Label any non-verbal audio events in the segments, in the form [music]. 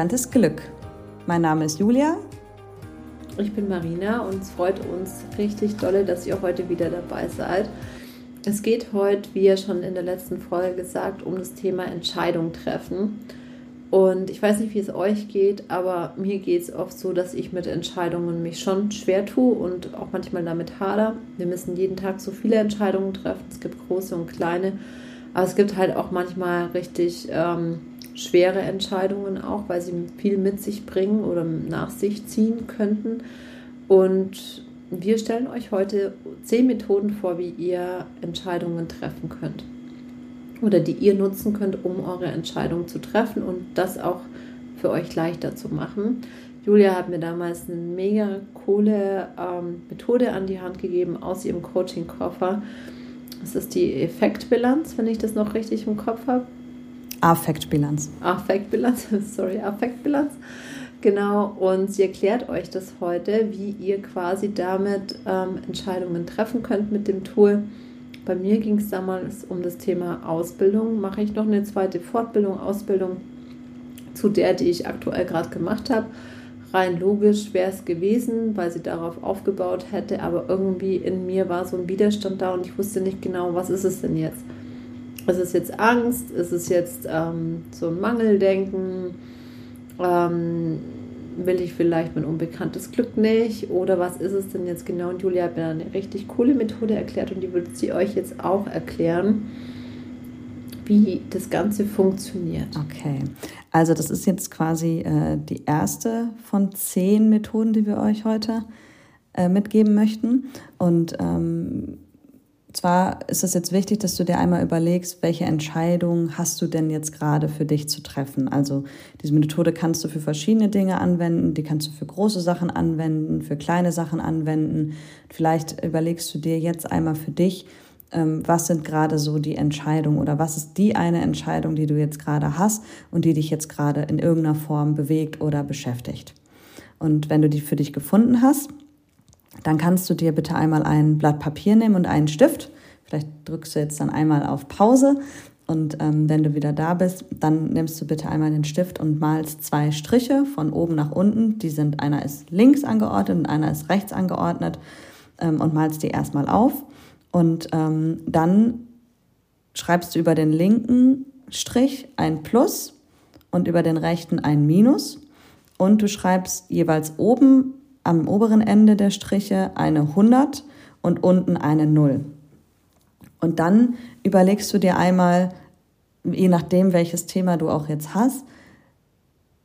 Unbekanntes Glück. Mein Name ist Julia. Ich bin Marina und es freut uns richtig dolle, dass ihr heute wieder dabei seid. Es geht heute, wie ja schon in der letzten Folge gesagt, um das Thema Entscheidung treffen. Und ich weiß nicht, wie es euch geht, aber mir geht es oft so, dass ich mit Entscheidungen mich schon schwer tue und auch manchmal damit hader. Wir müssen jeden Tag so viele Entscheidungen treffen. Es gibt große und kleine. Aber es gibt halt auch manchmal richtig ähm, schwere Entscheidungen auch, weil sie viel mit sich bringen oder nach sich ziehen könnten. Und wir stellen euch heute zehn Methoden vor, wie ihr Entscheidungen treffen könnt oder die ihr nutzen könnt, um eure Entscheidung zu treffen und das auch für euch leichter zu machen. Julia hat mir damals eine mega coole ähm, Methode an die Hand gegeben aus ihrem Coaching-Koffer. Das ist die Effektbilanz, wenn ich das noch richtig im Kopf habe. Affektbilanz. Affektbilanz, [laughs] sorry, Affektbilanz. Genau, und sie erklärt euch das heute, wie ihr quasi damit ähm, Entscheidungen treffen könnt mit dem Tool. Bei mir ging es damals um das Thema Ausbildung. Mache ich noch eine zweite Fortbildung, Ausbildung zu der, die ich aktuell gerade gemacht habe. Rein logisch wäre es gewesen, weil sie darauf aufgebaut hätte, aber irgendwie in mir war so ein Widerstand da und ich wusste nicht genau, was ist es denn jetzt. Ist es jetzt Angst? Ist es jetzt ähm, so ein Mangeldenken? Ähm, will ich vielleicht mein unbekanntes Glück nicht oder was ist es denn jetzt genau? Und Julia hat mir eine richtig coole Methode erklärt und die würde sie euch jetzt auch erklären, wie das Ganze funktioniert. Okay, also das ist jetzt quasi äh, die erste von zehn Methoden, die wir euch heute äh, mitgeben möchten. Und ähm, zwar ist es jetzt wichtig, dass du dir einmal überlegst, welche Entscheidung hast du denn jetzt gerade für dich zu treffen. Also diese Methode kannst du für verschiedene Dinge anwenden, die kannst du für große Sachen anwenden, für kleine Sachen anwenden. Vielleicht überlegst du dir jetzt einmal für dich, ähm, was sind gerade so die Entscheidungen oder was ist die eine Entscheidung, die du jetzt gerade hast und die dich jetzt gerade in irgendeiner Form bewegt oder beschäftigt. Und wenn du die für dich gefunden hast, dann kannst du dir bitte einmal ein Blatt Papier nehmen und einen Stift. Vielleicht drückst du jetzt dann einmal auf Pause und ähm, wenn du wieder da bist, dann nimmst du bitte einmal den Stift und malst zwei Striche von oben nach unten. Die sind, einer ist links angeordnet und einer ist rechts angeordnet ähm, und malst die erstmal auf. Und ähm, dann schreibst du über den linken Strich ein Plus und über den rechten ein Minus. Und du schreibst jeweils oben am oberen Ende der Striche eine 100 und unten eine 0. Und dann überlegst du dir einmal, je nachdem, welches Thema du auch jetzt hast,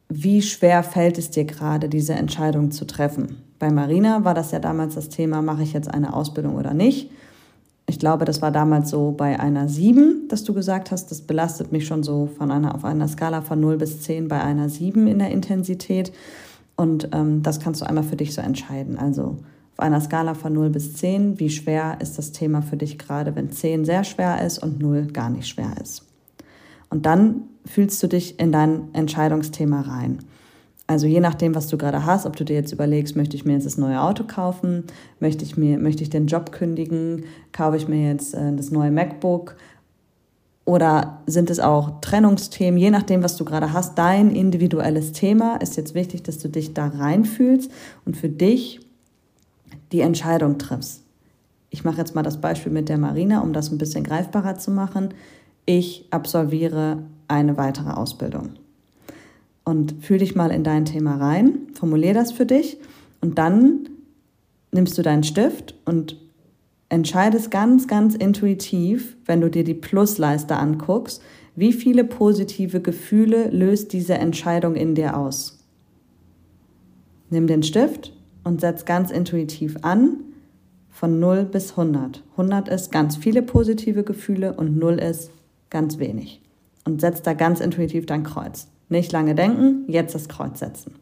wie schwer fällt es dir gerade, diese Entscheidung zu treffen. Bei Marina war das ja damals das Thema, mache ich jetzt eine Ausbildung oder nicht. Ich glaube, das war damals so bei einer 7, dass du gesagt hast, das belastet mich schon so von einer, auf einer Skala von 0 bis 10 bei einer 7 in der Intensität. Und ähm, das kannst du einmal für dich so entscheiden. Also auf einer Skala von 0 bis 10, wie schwer ist das Thema für dich gerade, wenn 10 sehr schwer ist und 0 gar nicht schwer ist. Und dann fühlst du dich in dein Entscheidungsthema rein. Also je nachdem, was du gerade hast, ob du dir jetzt überlegst, möchte ich mir jetzt das neue Auto kaufen, möchte ich mir, möchte ich den Job kündigen, kaufe ich mir jetzt äh, das neue MacBook oder sind es auch Trennungsthemen, je nachdem, was du gerade hast, dein individuelles Thema ist jetzt wichtig, dass du dich da reinfühlst und für dich die Entscheidung triffst. Ich mache jetzt mal das Beispiel mit der Marina, um das ein bisschen greifbarer zu machen. Ich absolviere eine weitere Ausbildung. Und fühl dich mal in dein Thema rein, formulier das für dich und dann nimmst du deinen Stift und entscheidest ganz, ganz intuitiv, wenn du dir die Plusleiste anguckst, wie viele positive Gefühle löst diese Entscheidung in dir aus. Nimm den Stift und setz ganz intuitiv an von 0 bis 100. 100 ist ganz viele positive Gefühle und 0 ist ganz wenig. Und setz da ganz intuitiv dein Kreuz. Nicht lange denken, jetzt das Kreuz setzen.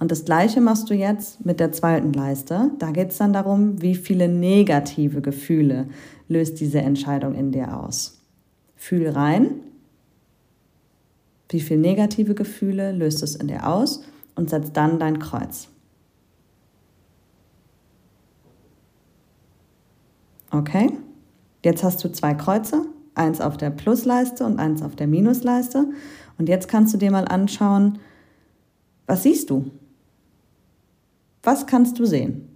Und das gleiche machst du jetzt mit der zweiten Leiste. Da geht es dann darum, wie viele negative Gefühle löst diese Entscheidung in dir aus. Fühl rein, wie viele negative Gefühle löst es in dir aus und setz dann dein Kreuz. Okay, jetzt hast du zwei Kreuze eins auf der Plusleiste und eins auf der Minusleiste. Und jetzt kannst du dir mal anschauen, was siehst du? Was kannst du sehen?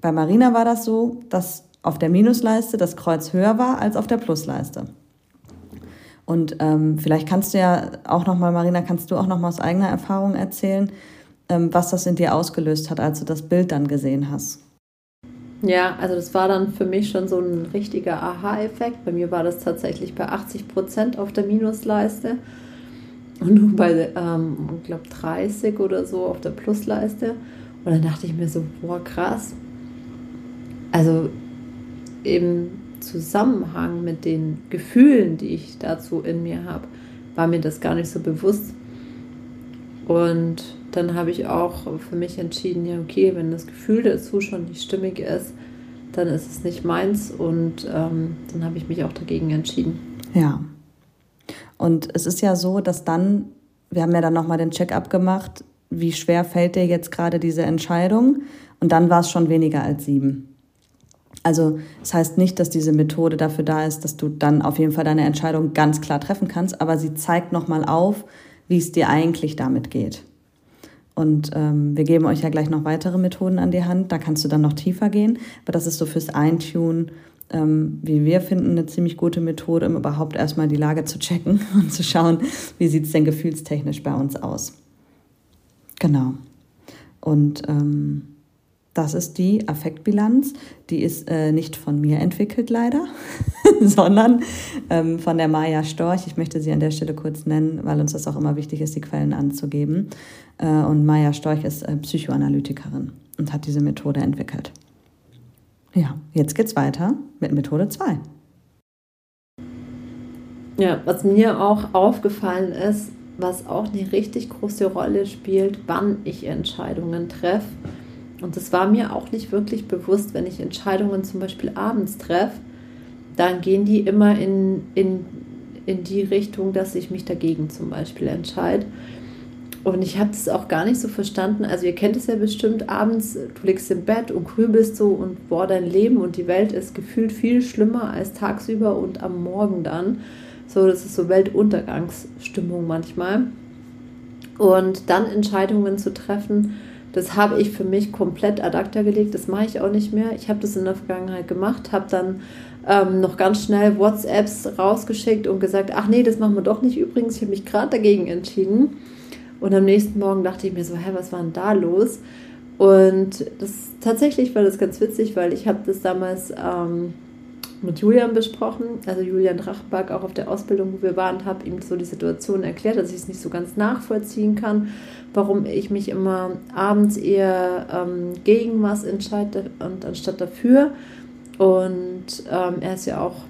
Bei Marina war das so, dass auf der Minusleiste das Kreuz höher war als auf der Plusleiste. Und ähm, vielleicht kannst du ja auch noch mal, Marina, kannst du auch noch mal aus eigener Erfahrung erzählen, ähm, was das in dir ausgelöst hat, als du das Bild dann gesehen hast. Ja, also das war dann für mich schon so ein richtiger Aha-Effekt. Bei mir war das tatsächlich bei 80 Prozent auf der Minusleiste und nur bei, ähm, ich glaube, 30 oder so auf der Plusleiste. Und dann dachte ich mir so, boah, krass. Also im Zusammenhang mit den Gefühlen, die ich dazu in mir habe, war mir das gar nicht so bewusst. Und dann habe ich auch für mich entschieden, ja, okay, wenn das Gefühl dazu schon nicht stimmig ist, dann ist es nicht meins und ähm, dann habe ich mich auch dagegen entschieden. Ja. Und es ist ja so, dass dann, wir haben ja dann nochmal den Check-up gemacht, wie schwer fällt dir jetzt gerade diese Entscheidung? Und dann war es schon weniger als sieben. Also das heißt nicht, dass diese Methode dafür da ist, dass du dann auf jeden Fall deine Entscheidung ganz klar treffen kannst, aber sie zeigt nochmal auf, wie es dir eigentlich damit geht. Und ähm, wir geben euch ja gleich noch weitere Methoden an die Hand. Da kannst du dann noch tiefer gehen. Aber das ist so fürs Eintun, ähm, wie wir finden, eine ziemlich gute Methode, um überhaupt erstmal die Lage zu checken [laughs] und zu schauen, wie sieht es denn gefühlstechnisch bei uns aus. Genau. Und ähm, das ist die Affektbilanz. Die ist äh, nicht von mir entwickelt, leider, [laughs] sondern ähm, von der Maya Storch. Ich möchte sie an der Stelle kurz nennen, weil uns das auch immer wichtig ist, die Quellen anzugeben. Äh, und Maya Storch ist äh, Psychoanalytikerin und hat diese Methode entwickelt. Ja, jetzt geht's weiter mit Methode 2. Ja, was mir auch aufgefallen ist, was auch eine richtig große Rolle spielt, wann ich Entscheidungen treffe und das war mir auch nicht wirklich bewusst, wenn ich Entscheidungen zum Beispiel abends treffe, dann gehen die immer in, in, in die Richtung, dass ich mich dagegen zum Beispiel entscheide. Und ich habe das auch gar nicht so verstanden. Also ihr kennt es ja bestimmt, abends, du liegst im Bett und grübelst so und boah, dein Leben und die Welt ist gefühlt viel schlimmer als tagsüber und am Morgen dann. So, das ist so Weltuntergangsstimmung manchmal. Und dann Entscheidungen zu treffen, das habe ich für mich komplett ad acta gelegt. Das mache ich auch nicht mehr. Ich habe das in der Vergangenheit gemacht, habe dann ähm, noch ganz schnell WhatsApps rausgeschickt und gesagt, ach nee, das machen wir doch nicht übrigens. Ich habe mich gerade dagegen entschieden. Und am nächsten Morgen dachte ich mir so, hä, was war denn da los? Und das tatsächlich war das ganz witzig, weil ich habe das damals ähm, mit Julian besprochen, also Julian Drachberg auch auf der Ausbildung, wo wir waren, habe ihm so die Situation erklärt, dass ich es nicht so ganz nachvollziehen kann, warum ich mich immer abends eher ähm, gegen was entscheide und anstatt dafür. Und ähm, er ist ja auch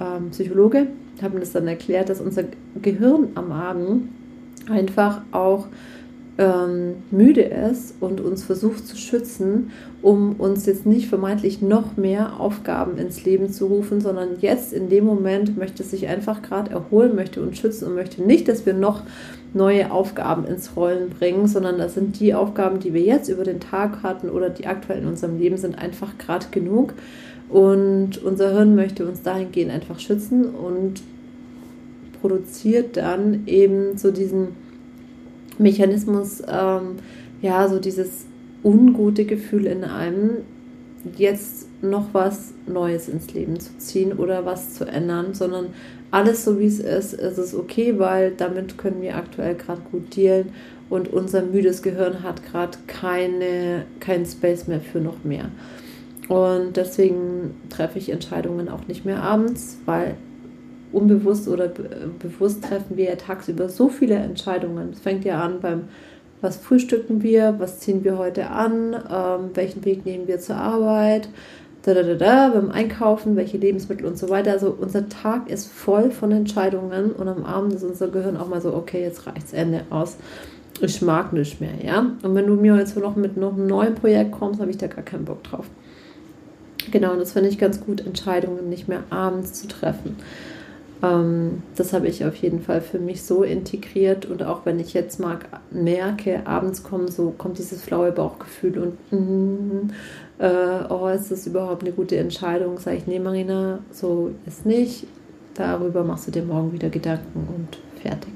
ähm, Psychologe, habe mir das dann erklärt, dass unser Gehirn am Abend einfach auch ähm, müde ist und uns versucht zu schützen, um uns jetzt nicht vermeintlich noch mehr Aufgaben ins Leben zu rufen, sondern jetzt in dem Moment möchte sich einfach gerade erholen, möchte uns schützen und möchte nicht, dass wir noch neue Aufgaben ins Rollen bringen, sondern das sind die Aufgaben, die wir jetzt über den Tag hatten oder die aktuell in unserem Leben sind, einfach gerade genug. Und unser Hirn möchte uns dahingehend einfach schützen und produziert dann eben so diesen Mechanismus, ähm, ja, so dieses ungute Gefühl in einem, jetzt noch was Neues ins Leben zu ziehen oder was zu ändern, sondern alles so wie es ist, ist es okay, weil damit können wir aktuell gerade gut dealen und unser müdes Gehirn hat gerade keine, keinen Space mehr für noch mehr. Und deswegen treffe ich Entscheidungen auch nicht mehr abends, weil unbewusst oder bewusst treffen wir ja tagsüber so viele Entscheidungen. Es fängt ja an beim, was frühstücken wir, was ziehen wir heute an, ähm, welchen Weg nehmen wir zur Arbeit, da, da, da, da, beim Einkaufen, welche Lebensmittel und so weiter. Also unser Tag ist voll von Entscheidungen und am Abend ist unser Gehirn auch mal so, okay, jetzt reicht's Ende aus. Ich mag nicht mehr, ja. Und wenn du mir jetzt noch mit noch einem neuen Projekt kommst, habe ich da gar keinen Bock drauf. Genau, und das finde ich ganz gut, Entscheidungen nicht mehr abends zu treffen. Ähm, das habe ich auf jeden Fall für mich so integriert und auch wenn ich jetzt mag, merke, abends kommt so kommt dieses flaue Bauchgefühl und mm, äh, oh, ist das überhaupt eine gute Entscheidung? Sage ich, nee, Marina, so ist nicht. Darüber machst du dir morgen wieder Gedanken und fertig.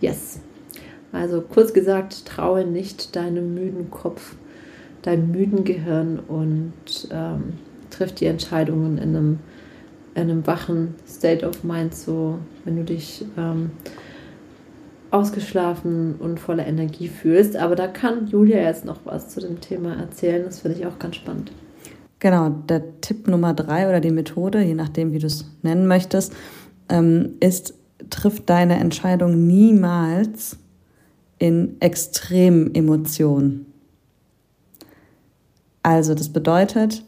Yes. Also kurz gesagt, traue nicht deinem müden Kopf, deinem müden Gehirn und ähm, triff die Entscheidungen in einem in einem wachen State of Mind, so wenn du dich ähm, ausgeschlafen und voller Energie fühlst. Aber da kann Julia jetzt noch was zu dem Thema erzählen. Das finde ich auch ganz spannend. Genau, der Tipp Nummer drei oder die Methode, je nachdem, wie du es nennen möchtest, ähm, ist, triff deine Entscheidung niemals in extremen Emotionen. Also das bedeutet,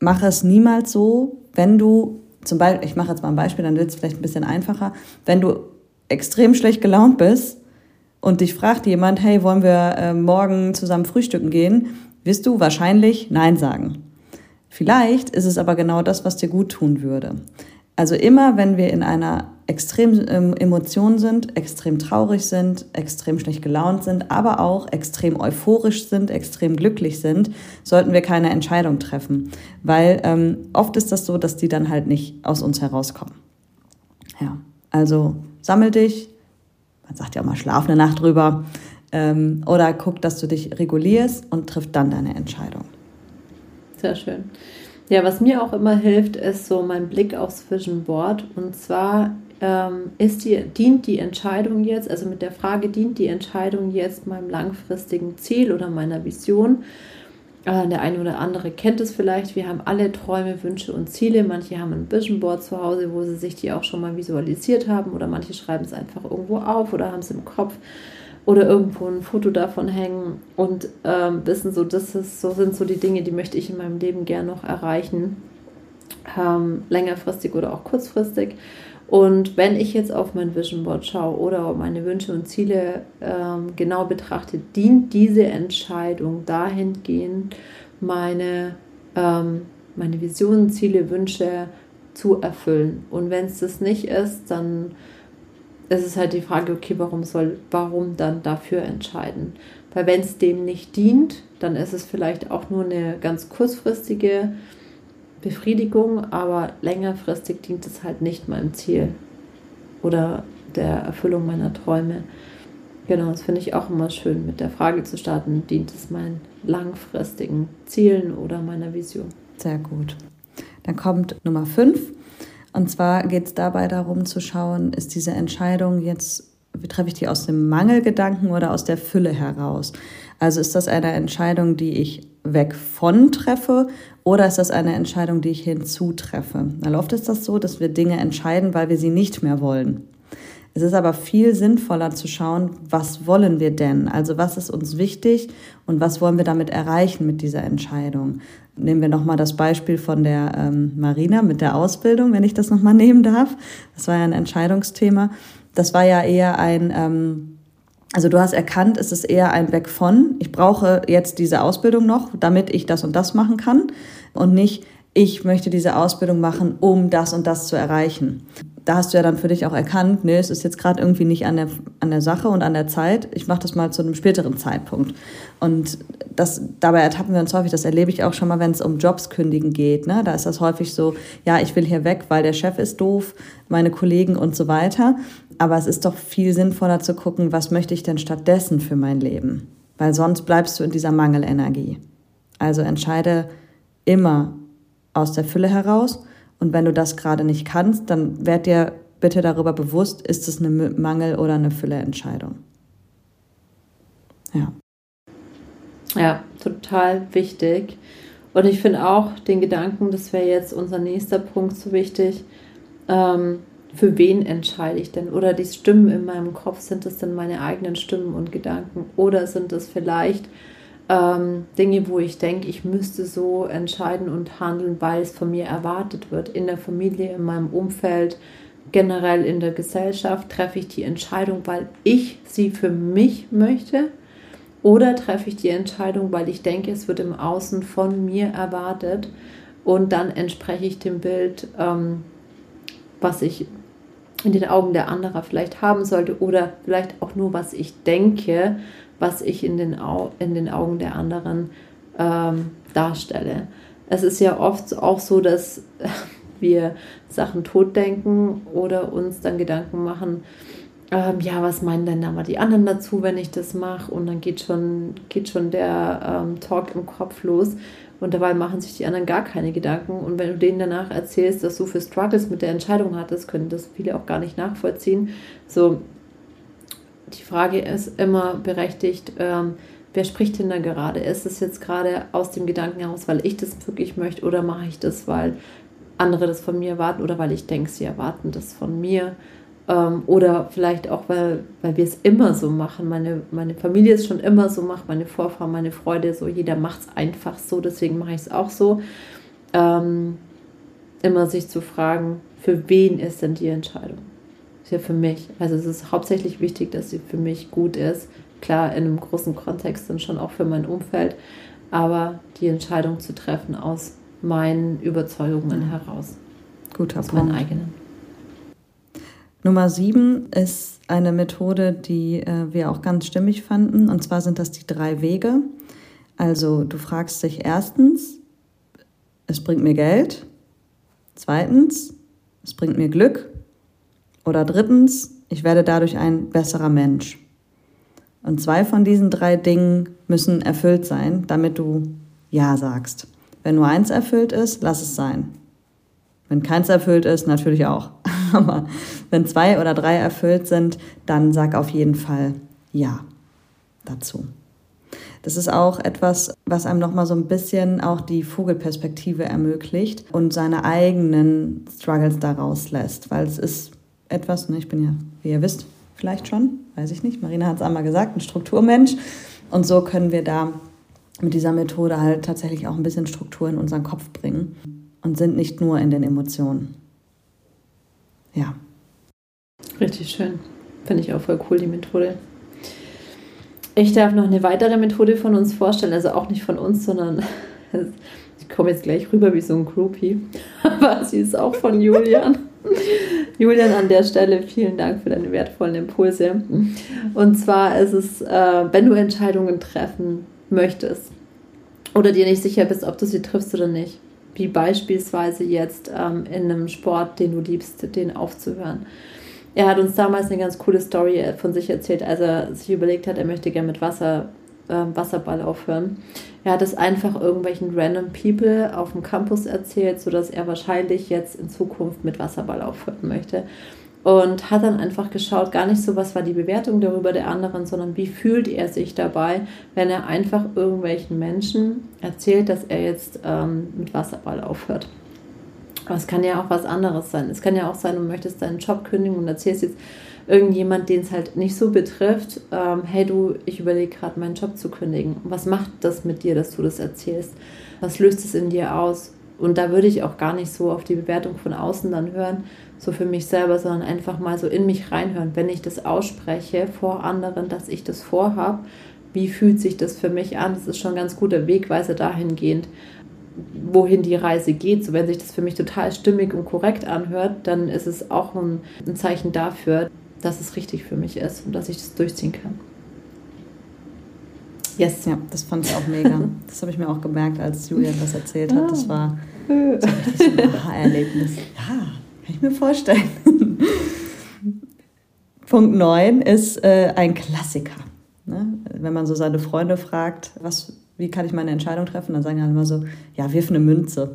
mache es niemals so, wenn du zum Beispiel, ich mache jetzt mal ein Beispiel, dann wird es vielleicht ein bisschen einfacher, wenn du extrem schlecht gelaunt bist und dich fragt jemand, hey, wollen wir äh, morgen zusammen frühstücken gehen, wirst du wahrscheinlich Nein sagen. Vielleicht ist es aber genau das, was dir gut tun würde. Also immer, wenn wir in einer extrem ähm, Emotion sind, extrem traurig sind, extrem schlecht gelaunt sind, aber auch extrem euphorisch sind, extrem glücklich sind, sollten wir keine Entscheidung treffen. Weil ähm, oft ist das so, dass die dann halt nicht aus uns herauskommen. Ja, also sammel dich, man sagt ja auch mal, schlaf eine Nacht drüber, ähm, oder guck, dass du dich regulierst und triff dann deine Entscheidung. Sehr schön. Ja, was mir auch immer hilft, ist so mein Blick aufs Vision Board. Und zwar ähm, ist die, dient die Entscheidung jetzt, also mit der Frage, dient die Entscheidung jetzt meinem langfristigen Ziel oder meiner Vision? Äh, der eine oder andere kennt es vielleicht. Wir haben alle Träume, Wünsche und Ziele. Manche haben ein Vision Board zu Hause, wo sie sich die auch schon mal visualisiert haben, oder manche schreiben es einfach irgendwo auf oder haben es im Kopf oder irgendwo ein Foto davon hängen und ähm, wissen so, das ist, so sind so die Dinge, die möchte ich in meinem Leben gern noch erreichen, ähm, längerfristig oder auch kurzfristig. Und wenn ich jetzt auf mein Vision Board schaue oder meine Wünsche und Ziele ähm, genau betrachte, dient diese Entscheidung dahingehend, meine, ähm, meine Visionen, Ziele, Wünsche zu erfüllen. Und wenn es das nicht ist, dann es ist halt die Frage, okay, warum soll, warum dann dafür entscheiden? Weil wenn es dem nicht dient, dann ist es vielleicht auch nur eine ganz kurzfristige Befriedigung, aber längerfristig dient es halt nicht meinem Ziel oder der Erfüllung meiner Träume. Genau, das finde ich auch immer schön, mit der Frage zu starten, dient es meinen langfristigen Zielen oder meiner Vision? Sehr gut. Dann kommt Nummer 5. Und zwar geht es dabei darum zu schauen, ist diese Entscheidung jetzt, treffe ich die aus dem Mangelgedanken oder aus der Fülle heraus? Also ist das eine Entscheidung, die ich weg von treffe oder ist das eine Entscheidung, die ich hinzutreffe? Weil oft ist das so, dass wir Dinge entscheiden, weil wir sie nicht mehr wollen. Es ist aber viel sinnvoller zu schauen, was wollen wir denn? Also was ist uns wichtig und was wollen wir damit erreichen mit dieser Entscheidung? Nehmen wir nochmal das Beispiel von der ähm, Marina mit der Ausbildung, wenn ich das nochmal nehmen darf. Das war ja ein Entscheidungsthema. Das war ja eher ein, ähm, also du hast erkannt, es ist eher ein Weg von, ich brauche jetzt diese Ausbildung noch, damit ich das und das machen kann und nicht, ich möchte diese Ausbildung machen, um das und das zu erreichen da hast du ja dann für dich auch erkannt, nee, es ist jetzt gerade irgendwie nicht an der, an der Sache und an der Zeit. Ich mache das mal zu einem späteren Zeitpunkt. Und das, dabei ertappen wir uns häufig, das erlebe ich auch schon mal, wenn es um Jobs kündigen geht. Ne? Da ist das häufig so, ja, ich will hier weg, weil der Chef ist doof, meine Kollegen und so weiter. Aber es ist doch viel sinnvoller zu gucken, was möchte ich denn stattdessen für mein Leben? Weil sonst bleibst du in dieser Mangelenergie. Also entscheide immer aus der Fülle heraus und wenn du das gerade nicht kannst, dann werd dir bitte darüber bewusst, ist es eine Mangel- oder eine Fülle-Entscheidung. Ja. Ja, total wichtig. Und ich finde auch den Gedanken, das wäre jetzt unser nächster Punkt so wichtig, ähm, für wen entscheide ich denn? Oder die Stimmen in meinem Kopf, sind es denn meine eigenen Stimmen und Gedanken? Oder sind es vielleicht ähm, Dinge, wo ich denke, ich müsste so entscheiden und handeln, weil es von mir erwartet wird. In der Familie, in meinem Umfeld, generell in der Gesellschaft treffe ich die Entscheidung, weil ich sie für mich möchte. Oder treffe ich die Entscheidung, weil ich denke, es wird im Außen von mir erwartet. Und dann entspreche ich dem Bild, ähm, was ich in den Augen der anderen vielleicht haben sollte oder vielleicht auch nur, was ich denke, was ich in den, Au in den Augen der anderen ähm, darstelle. Es ist ja oft auch so, dass [laughs] wir Sachen totdenken oder uns dann Gedanken machen, ähm, ja, was meinen denn aber die anderen dazu, wenn ich das mache? Und dann geht schon, geht schon der ähm, Talk im Kopf los. Und dabei machen sich die anderen gar keine Gedanken. Und wenn du denen danach erzählst, dass du für Struggles mit der Entscheidung hattest, können das viele auch gar nicht nachvollziehen. So, die Frage ist immer berechtigt, ähm, wer spricht denn da gerade? Ist es jetzt gerade aus dem Gedanken heraus, weil ich das wirklich möchte, oder mache ich das, weil andere das von mir erwarten oder weil ich denke, sie erwarten das von mir? Ähm, oder vielleicht auch, weil, weil wir es immer so machen. Meine, meine Familie es schon immer so macht, meine Vorfahren, meine Freude so. Jeder macht es einfach so, deswegen mache ich es auch so. Ähm, immer sich zu fragen, für wen ist denn die Entscheidung? Ist ja für mich. Also es ist hauptsächlich wichtig, dass sie für mich gut ist. Klar, in einem großen Kontext dann schon auch für mein Umfeld. Aber die Entscheidung zu treffen aus meinen Überzeugungen heraus. Guter aus Punkt. meinen eigenen. Nummer sieben ist eine Methode, die äh, wir auch ganz stimmig fanden. Und zwar sind das die drei Wege. Also du fragst dich erstens, es bringt mir Geld. Zweitens, es bringt mir Glück. Oder drittens, ich werde dadurch ein besserer Mensch. Und zwei von diesen drei Dingen müssen erfüllt sein, damit du Ja sagst. Wenn nur eins erfüllt ist, lass es sein. Wenn keins erfüllt ist, natürlich auch. [laughs] Aber wenn zwei oder drei erfüllt sind, dann sag auf jeden Fall Ja dazu. Das ist auch etwas, was einem nochmal so ein bisschen auch die Vogelperspektive ermöglicht und seine eigenen Struggles daraus lässt, weil es ist etwas, ne, ich bin ja, wie ihr wisst, vielleicht schon, weiß ich nicht, Marina hat es einmal gesagt, ein Strukturmensch und so können wir da mit dieser Methode halt tatsächlich auch ein bisschen Struktur in unseren Kopf bringen und sind nicht nur in den Emotionen. Ja. Richtig schön. Finde ich auch voll cool, die Methode. Ich darf noch eine weitere Methode von uns vorstellen, also auch nicht von uns, sondern [laughs] ich komme jetzt gleich rüber wie so ein Groupie, [laughs] aber sie ist auch von Julian. Julian, an der Stelle vielen Dank für deine wertvollen Impulse. Und zwar ist es, äh, wenn du Entscheidungen treffen möchtest oder dir nicht sicher bist, ob du sie triffst oder nicht, wie beispielsweise jetzt ähm, in einem Sport, den du liebst, den aufzuhören. Er hat uns damals eine ganz coole Story von sich erzählt, als er sich überlegt hat, er möchte gerne mit Wasser, äh, Wasserball aufhören. Er hat es einfach irgendwelchen random People auf dem Campus erzählt, sodass er wahrscheinlich jetzt in Zukunft mit Wasserball aufhören möchte und hat dann einfach geschaut, gar nicht so, was war die Bewertung darüber der anderen, sondern wie fühlt er sich dabei, wenn er einfach irgendwelchen Menschen erzählt, dass er jetzt ähm, mit Wasserball aufhört. Aber es kann ja auch was anderes sein. Es kann ja auch sein, du möchtest deinen Job kündigen und erzählst jetzt irgendjemand, den es halt nicht so betrifft, ähm, hey du, ich überlege gerade meinen Job zu kündigen. Was macht das mit dir, dass du das erzählst? Was löst es in dir aus? Und da würde ich auch gar nicht so auf die Bewertung von außen dann hören, so für mich selber, sondern einfach mal so in mich reinhören. Wenn ich das ausspreche vor anderen, dass ich das vorhabe, wie fühlt sich das für mich an? Das ist schon ein ganz guter Wegweiser dahingehend, wohin die Reise geht. So, wenn sich das für mich total stimmig und korrekt anhört, dann ist es auch ein, ein Zeichen dafür, dass es richtig für mich ist und dass ich das durchziehen kann. Yes. Ja, das fand ich auch mega. [laughs] Das habe ich mir auch gemerkt, als Julian das erzählt hat. Das war so ein Aha-Erlebnis. [laughs] Ja, kann ich mir vorstellen. [laughs] Punkt 9 ist äh, ein Klassiker. Ne? Wenn man so seine Freunde fragt, was, wie kann ich meine Entscheidung treffen, dann sagen die immer so, ja, wirf eine Münze.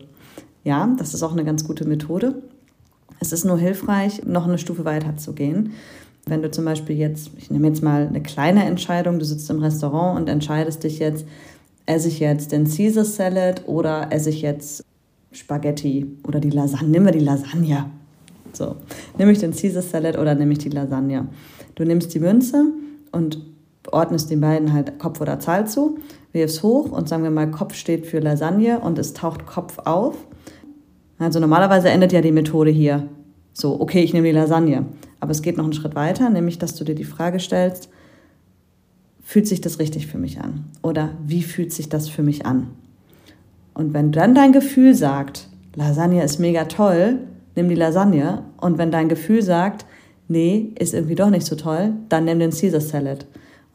Ja, das ist auch eine ganz gute Methode. Es ist nur hilfreich, noch eine Stufe weiter zu gehen. Wenn du zum Beispiel jetzt, ich nehme jetzt mal eine kleine Entscheidung, du sitzt im Restaurant und entscheidest dich jetzt, esse ich jetzt den Caesar Salad oder esse ich jetzt Spaghetti oder die Lasagne. Nehmen wir die Lasagne. So, nehme ich den Caesar Salad oder nehme ich die Lasagne? Du nimmst die Münze und ordnest den beiden halt Kopf oder Zahl zu, wirfst hoch und sagen wir mal, Kopf steht für Lasagne und es taucht Kopf auf. Also normalerweise endet ja die Methode hier. So, okay, ich nehme die Lasagne. Aber es geht noch einen Schritt weiter, nämlich dass du dir die Frage stellst, fühlt sich das richtig für mich an? Oder wie fühlt sich das für mich an? Und wenn dann dein Gefühl sagt, Lasagne ist mega toll, nimm die Lasagne Und wenn dein Gefühl sagt, nee, ist irgendwie doch nicht so toll, dann nimm den Caesar Salad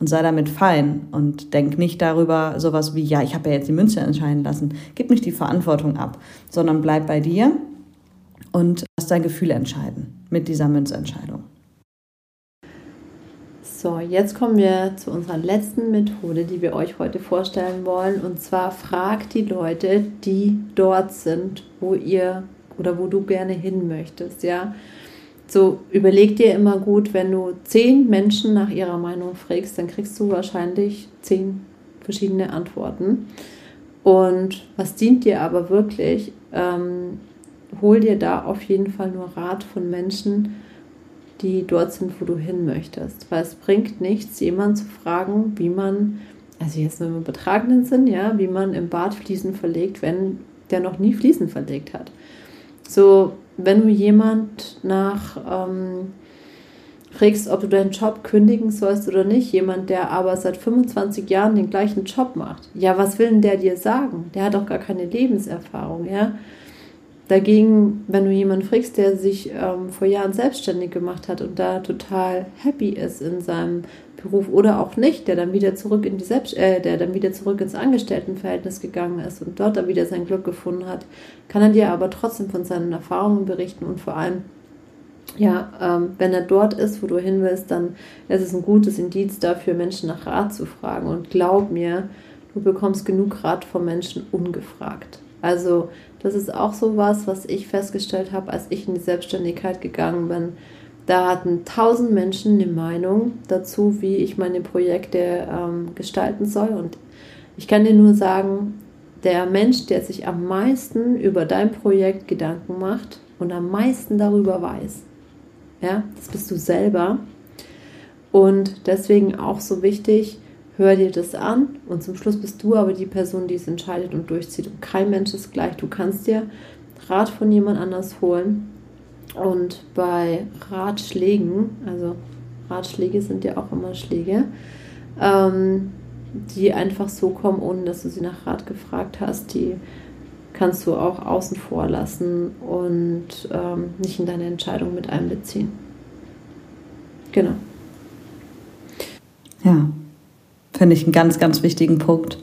und sei damit fein und denk nicht darüber sowas wie, ja, ich habe ja jetzt die Münze entscheiden lassen. Gib nicht die Verantwortung ab, sondern bleib bei dir und lass dein Gefühl entscheiden mit dieser Münzentscheidung. So, jetzt kommen wir zu unserer letzten Methode, die wir euch heute vorstellen wollen. Und zwar fragt die Leute, die dort sind, wo ihr oder wo du gerne hin möchtest. Ja, so überleg dir immer gut, wenn du zehn Menschen nach ihrer Meinung fragst, dann kriegst du wahrscheinlich zehn verschiedene Antworten. Und was dient dir aber wirklich? Ähm, hol dir da auf jeden Fall nur Rat von Menschen, die dort sind, wo du hin möchtest. Weil es bringt nichts, jemanden zu fragen, wie man, also jetzt nur im übertragenen Sinn, ja, wie man im Bad Fliesen verlegt, wenn der noch nie Fliesen verlegt hat. So, wenn du jemand nach ähm, fragst, ob du deinen Job kündigen sollst oder nicht, jemand, der aber seit 25 Jahren den gleichen Job macht, ja, was will denn der dir sagen? Der hat doch gar keine Lebenserfahrung, ja. Dagegen, wenn du jemanden fragst, der sich ähm, vor Jahren selbstständig gemacht hat und da total happy ist in seinem Beruf oder auch nicht, der dann wieder zurück in die Selbst äh, der dann wieder zurück ins Angestelltenverhältnis gegangen ist und dort dann wieder sein Glück gefunden hat, kann er dir aber trotzdem von seinen Erfahrungen berichten und vor allem ja, ähm, wenn er dort ist, wo du hin willst, dann ist es ein gutes Indiz dafür, Menschen nach Rat zu fragen. Und glaub mir, du bekommst genug Rat von Menschen ungefragt. Also das ist auch so was, was ich festgestellt habe, als ich in die Selbstständigkeit gegangen bin. Da hatten tausend Menschen eine Meinung dazu, wie ich meine Projekte ähm, gestalten soll. Und ich kann dir nur sagen, der Mensch, der sich am meisten über dein Projekt Gedanken macht und am meisten darüber weiß, ja, das bist du selber. Und deswegen auch so wichtig, hör dir das an und zum Schluss bist du aber die Person, die es entscheidet und durchzieht. Und kein Mensch ist gleich. Du kannst dir Rat von jemand anders holen. Und bei Ratschlägen, also Ratschläge sind ja auch immer Schläge, ähm, die einfach so kommen, ohne dass du sie nach Rat gefragt hast, die kannst du auch außen vor lassen und ähm, nicht in deine Entscheidung mit einbeziehen. Genau. Ja, finde ich einen ganz, ganz wichtigen Punkt.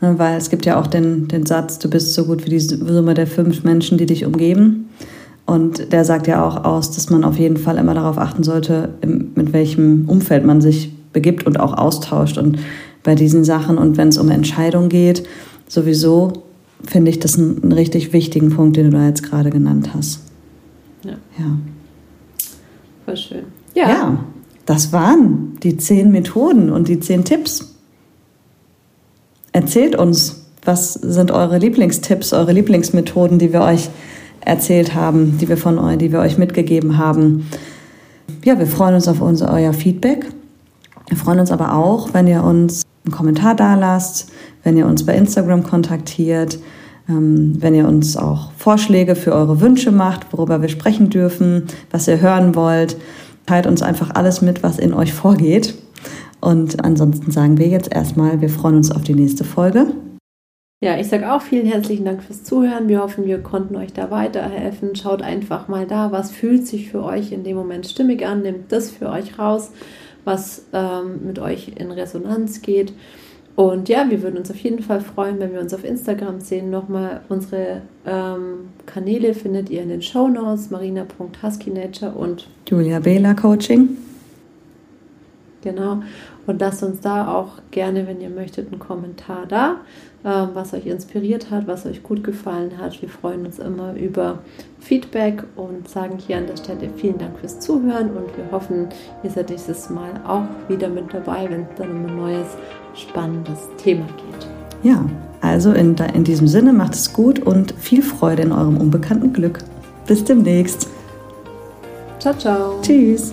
Ne, weil es gibt ja auch den, den Satz, du bist so gut wie die Summe der fünf Menschen, die dich umgeben. Und der sagt ja auch aus, dass man auf jeden Fall immer darauf achten sollte, mit welchem Umfeld man sich begibt und auch austauscht. Und bei diesen Sachen und wenn es um Entscheidungen geht, sowieso finde ich das einen, einen, richtig wichtigen Punkt, den du da jetzt gerade genannt hast. Ja. ja. Voll schön. Ja. ja. Das waren die zehn Methoden und die zehn Tipps. Erzählt uns, was sind eure Lieblingstipps, eure Lieblingsmethoden, die wir euch erzählt haben, die wir von euch, die wir euch mitgegeben haben. Ja, wir freuen uns auf unser, euer Feedback. Wir freuen uns aber auch, wenn ihr uns einen Kommentar da lasst, wenn ihr uns bei Instagram kontaktiert, ähm, wenn ihr uns auch Vorschläge für eure Wünsche macht, worüber wir sprechen dürfen, was ihr hören wollt. Teilt uns einfach alles mit, was in euch vorgeht. Und ansonsten sagen wir jetzt erstmal, wir freuen uns auf die nächste Folge. Ja, ich sage auch vielen herzlichen Dank fürs Zuhören. Wir hoffen, wir konnten euch da weiterhelfen. Schaut einfach mal da, was fühlt sich für euch in dem Moment stimmig an. Nehmt das für euch raus, was ähm, mit euch in Resonanz geht. Und ja, wir würden uns auf jeden Fall freuen, wenn wir uns auf Instagram sehen. Nochmal unsere ähm, Kanäle findet ihr in den Show Notes: marina.huskynature und Julia Bela Coaching. Genau. Und lasst uns da auch gerne, wenn ihr möchtet, einen Kommentar da, ähm, was euch inspiriert hat, was euch gut gefallen hat. Wir freuen uns immer über Feedback und sagen hier an der Stelle vielen Dank fürs Zuhören und wir hoffen, ihr seid nächstes Mal auch wieder mit dabei, wenn es dann um ein neues, spannendes Thema geht. Ja, also in, in diesem Sinne macht es gut und viel Freude in eurem unbekannten Glück. Bis demnächst. Ciao, ciao. Tschüss.